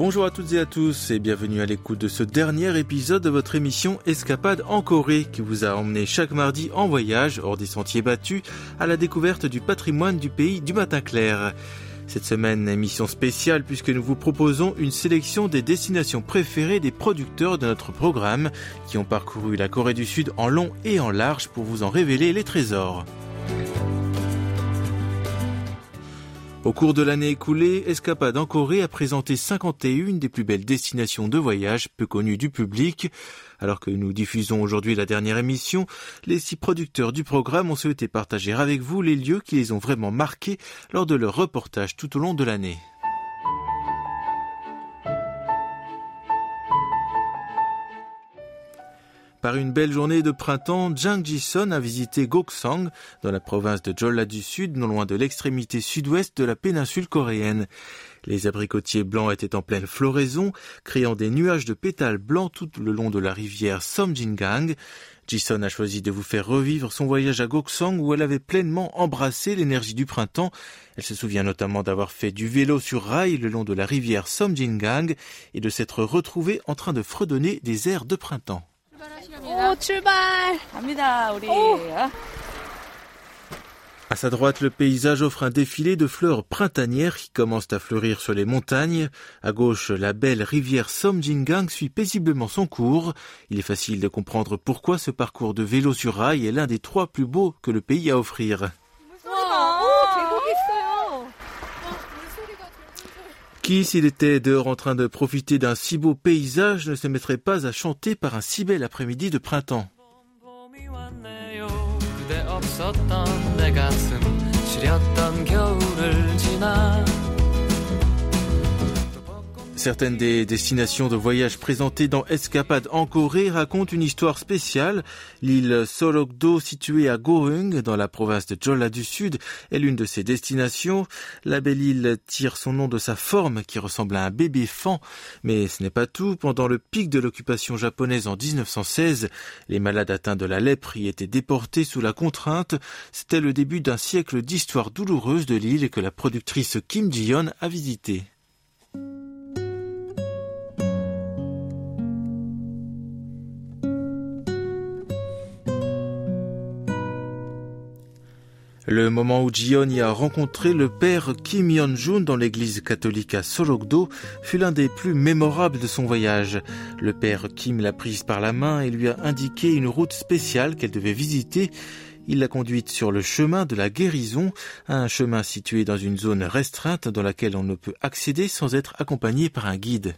Bonjour à toutes et à tous et bienvenue à l'écoute de ce dernier épisode de votre émission Escapade en Corée qui vous a emmené chaque mardi en voyage hors des sentiers battus à la découverte du patrimoine du pays du matin clair. Cette semaine, émission spéciale puisque nous vous proposons une sélection des destinations préférées des producteurs de notre programme qui ont parcouru la Corée du Sud en long et en large pour vous en révéler les trésors. Au cours de l'année écoulée, Escapade en Corée a présenté 51 des plus belles destinations de voyage peu connues du public. Alors que nous diffusons aujourd'hui la dernière émission, les six producteurs du programme ont souhaité partager avec vous les lieux qui les ont vraiment marqués lors de leur reportage tout au long de l'année. Par une belle journée de printemps, Jang Ji-son a visité Goksang, dans la province de Jeolla du Sud, non loin de l'extrémité sud-ouest de la péninsule coréenne. Les abricotiers blancs étaient en pleine floraison, créant des nuages de pétales blancs tout le long de la rivière Somjingang. Ji-son a choisi de vous faire revivre son voyage à Goksang où elle avait pleinement embrassé l'énergie du printemps. Elle se souvient notamment d'avoir fait du vélo sur rail le long de la rivière Somjingang et de s'être retrouvée en train de fredonner des airs de printemps. 오, 출발! 갑니다, 우리. À sa droite, le paysage offre un défilé de fleurs printanières qui commencent à fleurir sur les montagnes. À gauche, la belle rivière Somjingang suit paisiblement son cours. Il est facile de comprendre pourquoi ce parcours de vélo sur rail est l'un des trois plus beaux que le pays a à offrir. Qui, s'il était dehors en train de profiter d'un si beau paysage, ne se mettrait pas à chanter par un si bel après-midi de printemps Certaines des destinations de voyage présentées dans Escapade en Corée racontent une histoire spéciale. L'île Sorokdo, située à Goheung, dans la province de Jeolla du Sud, est l'une de ces destinations. La belle île tire son nom de sa forme qui ressemble à un bébé fan. Mais ce n'est pas tout. Pendant le pic de l'occupation japonaise en 1916, les malades atteints de la lèpre y étaient déportés sous la contrainte. C'était le début d'un siècle d'histoire douloureuse de l'île que la productrice Kim Ji-yeon a visité. Le moment où Jion y a rencontré le père Kim Yeon-jun dans l'église catholique à Sorokdo fut l'un des plus mémorables de son voyage. Le père Kim l'a prise par la main et lui a indiqué une route spéciale qu'elle devait visiter. Il l'a conduite sur le chemin de la guérison, un chemin situé dans une zone restreinte dans laquelle on ne peut accéder sans être accompagné par un guide.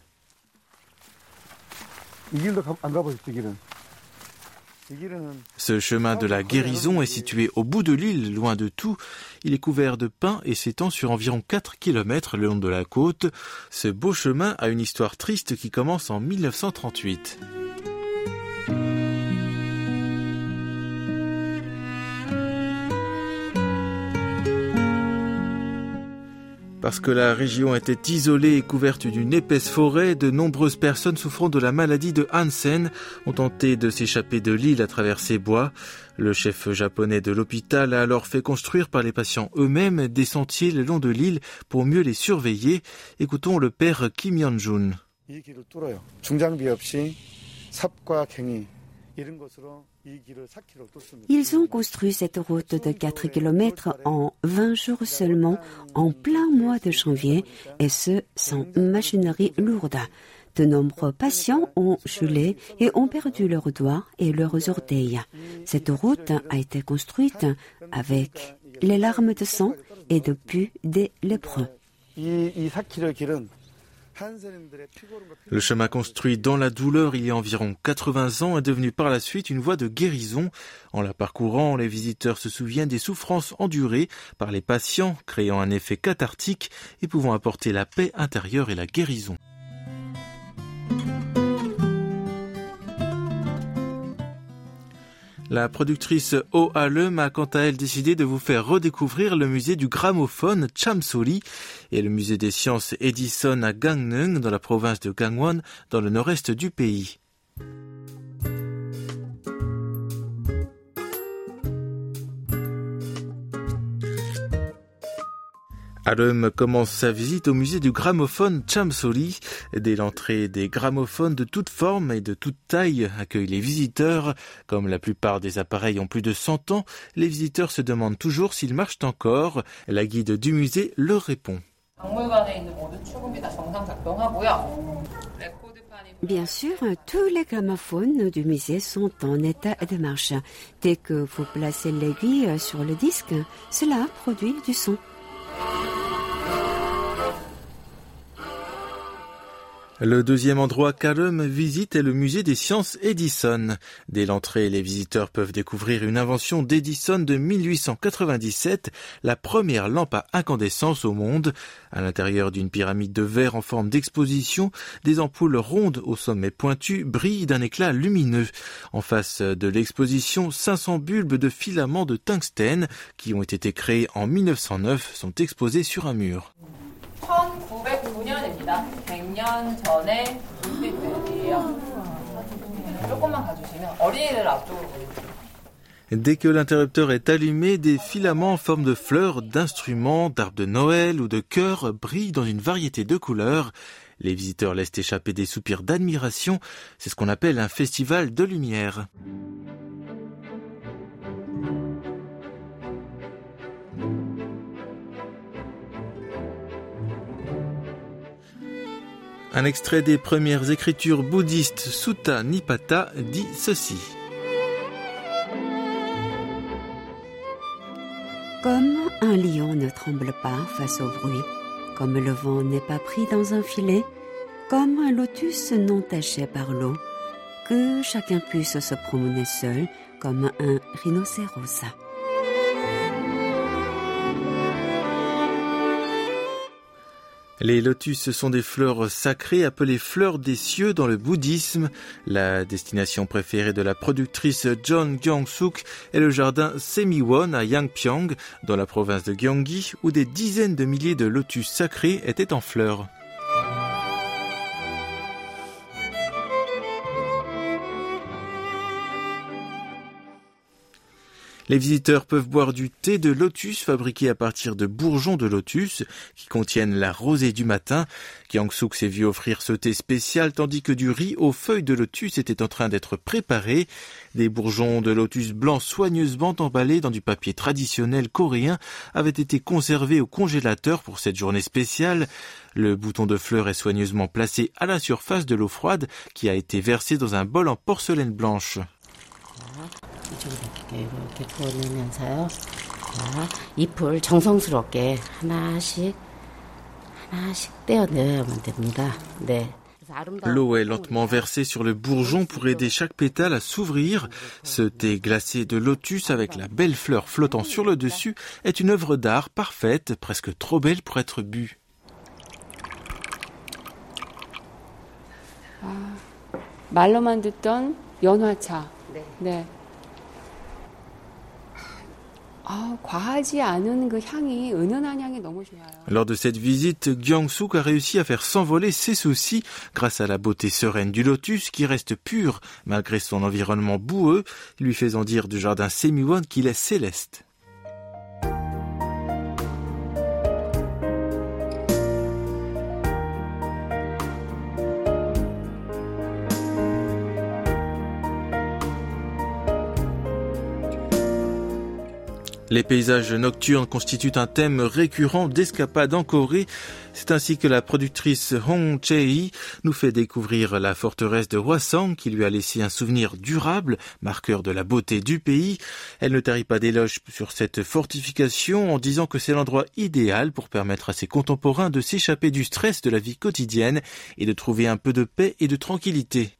Ce chemin de la guérison est situé au bout de l'île, loin de tout. Il est couvert de pins et s'étend sur environ 4 kilomètres le long de la côte. Ce beau chemin a une histoire triste qui commence en 1938. Parce la région était isolée et couverte d'une épaisse forêt, de nombreuses personnes souffrant de la maladie de Hansen ont tenté de s'échapper de l'île à travers ces bois. Le chef japonais de l'hôpital a alors fait construire par les patients eux-mêmes des sentiers le long de l'île pour mieux les surveiller. Écoutons le père Kim Yeon-jun. Ils ont construit cette route de 4 km en 20 jours seulement, en plein mois de janvier, et ce, sans machinerie lourde. De nombreux patients ont gelé et ont perdu leurs doigts et leurs orteils. Cette route a été construite avec les larmes de sang et de pus des lépreux. Le chemin construit dans la douleur il y a environ 80 ans est devenu par la suite une voie de guérison. En la parcourant, les visiteurs se souviennent des souffrances endurées par les patients, créant un effet cathartique et pouvant apporter la paix intérieure et la guérison. La productrice Oh Alem a quant à elle décidé de vous faire redécouvrir le musée du gramophone Chamsori et le musée des sciences Edison à Gangneung dans la province de Gangwon dans le nord-est du pays. Alum commence sa visite au musée du gramophone Chamsoli. Dès l'entrée, des gramophones de toutes formes et de toutes tailles accueillent les visiteurs. Comme la plupart des appareils ont plus de 100 ans, les visiteurs se demandent toujours s'ils marchent encore. La guide du musée leur répond. Bien sûr, tous les gramophones du musée sont en état de marche. Dès que vous placez l'aiguille sur le disque, cela produit du son. Thank you. Le deuxième endroit qu'Alum visite est le musée des sciences Edison. Dès l'entrée, les visiteurs peuvent découvrir une invention d'Edison de 1897, la première lampe à incandescence au monde. À l'intérieur d'une pyramide de verre en forme d'exposition, des ampoules rondes au sommet pointu brillent d'un éclat lumineux. En face de l'exposition, 500 bulbes de filaments de tungstène qui ont été créés en 1909 sont exposés sur un mur. Dès que l'interrupteur est allumé, des filaments en forme de fleurs, d'instruments, d'arbres de Noël ou de cœurs brillent dans une variété de couleurs. Les visiteurs laissent échapper des soupirs d'admiration. C'est ce qu'on appelle un festival de lumière. Un extrait des premières écritures bouddhistes Sutta Nipata dit ceci. Comme un lion ne tremble pas face au bruit, comme le vent n'est pas pris dans un filet, comme un lotus non taché par l'eau, que chacun puisse se promener seul comme un rhinocéros. Les lotus sont des fleurs sacrées appelées fleurs des cieux dans le bouddhisme. La destination préférée de la productrice John Gyong-suk est le jardin Semiwon à Yangpyeong, dans la province de Gyeonggi, où des dizaines de milliers de lotus sacrés étaient en fleurs. Les visiteurs peuvent boire du thé de lotus fabriqué à partir de bourgeons de lotus qui contiennent la rosée du matin. Kyang-suk s'est vu offrir ce thé spécial tandis que du riz aux feuilles de lotus était en train d'être préparé. Des bourgeons de lotus blancs soigneusement emballés dans du papier traditionnel coréen avaient été conservés au congélateur pour cette journée spéciale. Le bouton de fleur est soigneusement placé à la surface de l'eau froide qui a été versée dans un bol en porcelaine blanche. L'eau est lentement versée sur le bourgeon pour aider chaque pétale à s'ouvrir. Ce thé glacé de lotus avec la belle fleur flottant sur le dessus est une œuvre d'art parfaite, presque trop belle pour être bu. Lors de cette visite, Gyeong-suk a réussi à faire s'envoler ses soucis grâce à la beauté sereine du lotus qui reste pur malgré son environnement boueux, lui faisant dire du jardin Semiwon qu'il est céleste. Les paysages nocturnes constituent un thème récurrent d'escapades en Corée. C'est ainsi que la productrice Hong Chae nous fait découvrir la forteresse de Hwasong qui lui a laissé un souvenir durable, marqueur de la beauté du pays. Elle ne tarit pas d'éloges sur cette fortification en disant que c'est l'endroit idéal pour permettre à ses contemporains de s'échapper du stress de la vie quotidienne et de trouver un peu de paix et de tranquillité.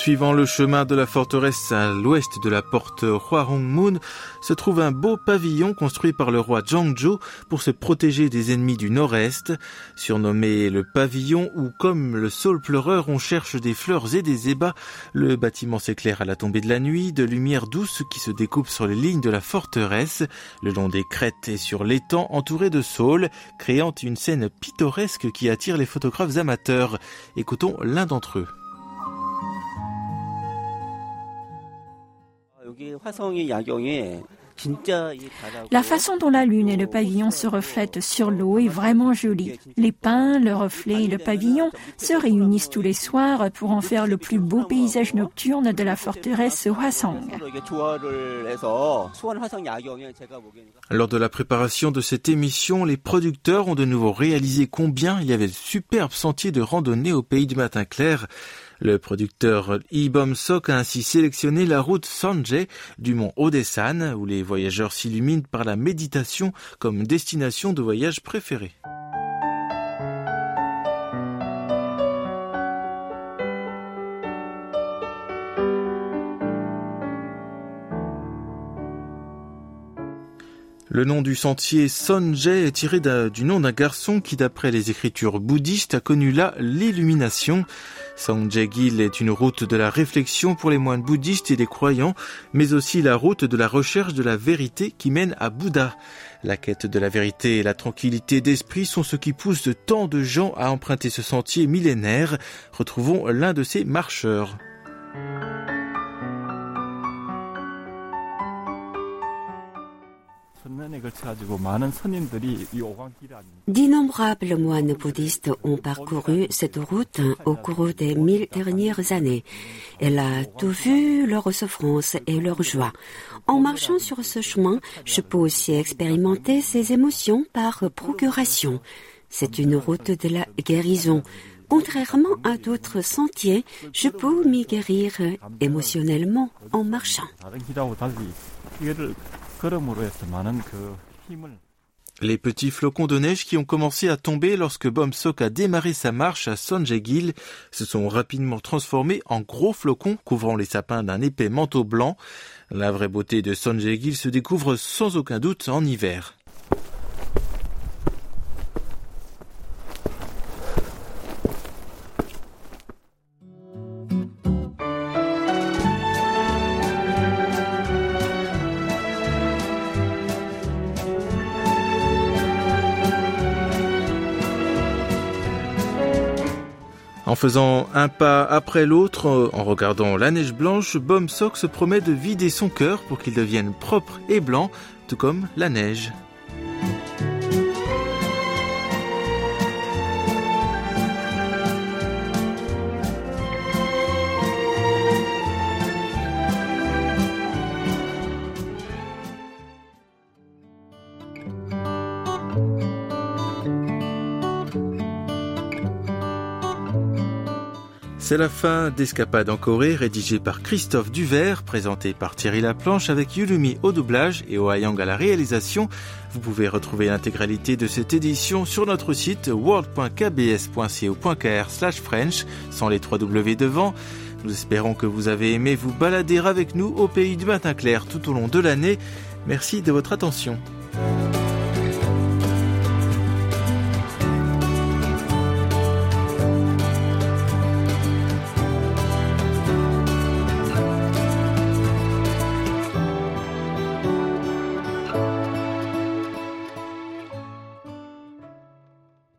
Suivant le chemin de la forteresse à l'ouest de la porte Hwarongmun, se trouve un beau pavillon construit par le roi Zhangzhou pour se protéger des ennemis du nord-est. Surnommé le pavillon où, comme le saule pleureur, on cherche des fleurs et des ébats, le bâtiment s'éclaire à la tombée de la nuit, de lumière douce qui se découpe sur les lignes de la forteresse, le long des crêtes et sur l'étang entouré de saules, créant une scène pittoresque qui attire les photographes amateurs. Écoutons l'un d'entre eux. La façon dont la lune et le pavillon se reflètent sur l'eau est vraiment jolie. Les pins, le reflet et le pavillon se réunissent tous les soirs pour en faire le plus beau paysage nocturne de la forteresse Hwasong. Lors de la préparation de cette émission, les producteurs ont de nouveau réalisé combien il y avait de superbes sentiers de randonnée au pays du matin clair. Le producteur Ibom Sok a ainsi sélectionné la route Sanjay du mont Odesan, où les voyageurs s'illuminent par la méditation comme destination de voyage préférée. Le nom du sentier Sonje est tiré du nom d'un garçon qui, d'après les écritures bouddhistes, a connu là l'illumination. Sonje-gil est une route de la réflexion pour les moines bouddhistes et les croyants, mais aussi la route de la recherche de la vérité qui mène à Bouddha. La quête de la vérité et la tranquillité d'esprit sont ce qui pousse tant de gens à emprunter ce sentier millénaire. Retrouvons l'un de ces marcheurs. D'innombrables moines bouddhistes ont parcouru cette route au cours des mille dernières années. Elle a tout vu leurs souffrances et leurs joies. En marchant sur ce chemin, je peux aussi expérimenter ces émotions par procuration. C'est une route de la guérison. Contrairement à d'autres sentiers, je peux m'y guérir émotionnellement en marchant. Les petits flocons de neige qui ont commencé à tomber lorsque Bomsok a démarré sa marche à Sonjegil se sont rapidement transformés en gros flocons couvrant les sapins d'un épais manteau blanc. La vraie beauté de Sonjegil se découvre sans aucun doute en hiver. En faisant un pas après l'autre, euh, en regardant la neige blanche, Bomsock se promet de vider son cœur pour qu'il devienne propre et blanc, tout comme la neige. C'est la fin d'Escapade en Corée, rédigée par Christophe Duvert, présenté par Thierry Laplanche avec Yulumi au doublage et Ohayang à la réalisation. Vous pouvez retrouver l'intégralité de cette édition sur notre site world.kbs.co.kr French, sans les trois W devant. Nous espérons que vous avez aimé vous balader avec nous au pays du matin clair tout au long de l'année. Merci de votre attention.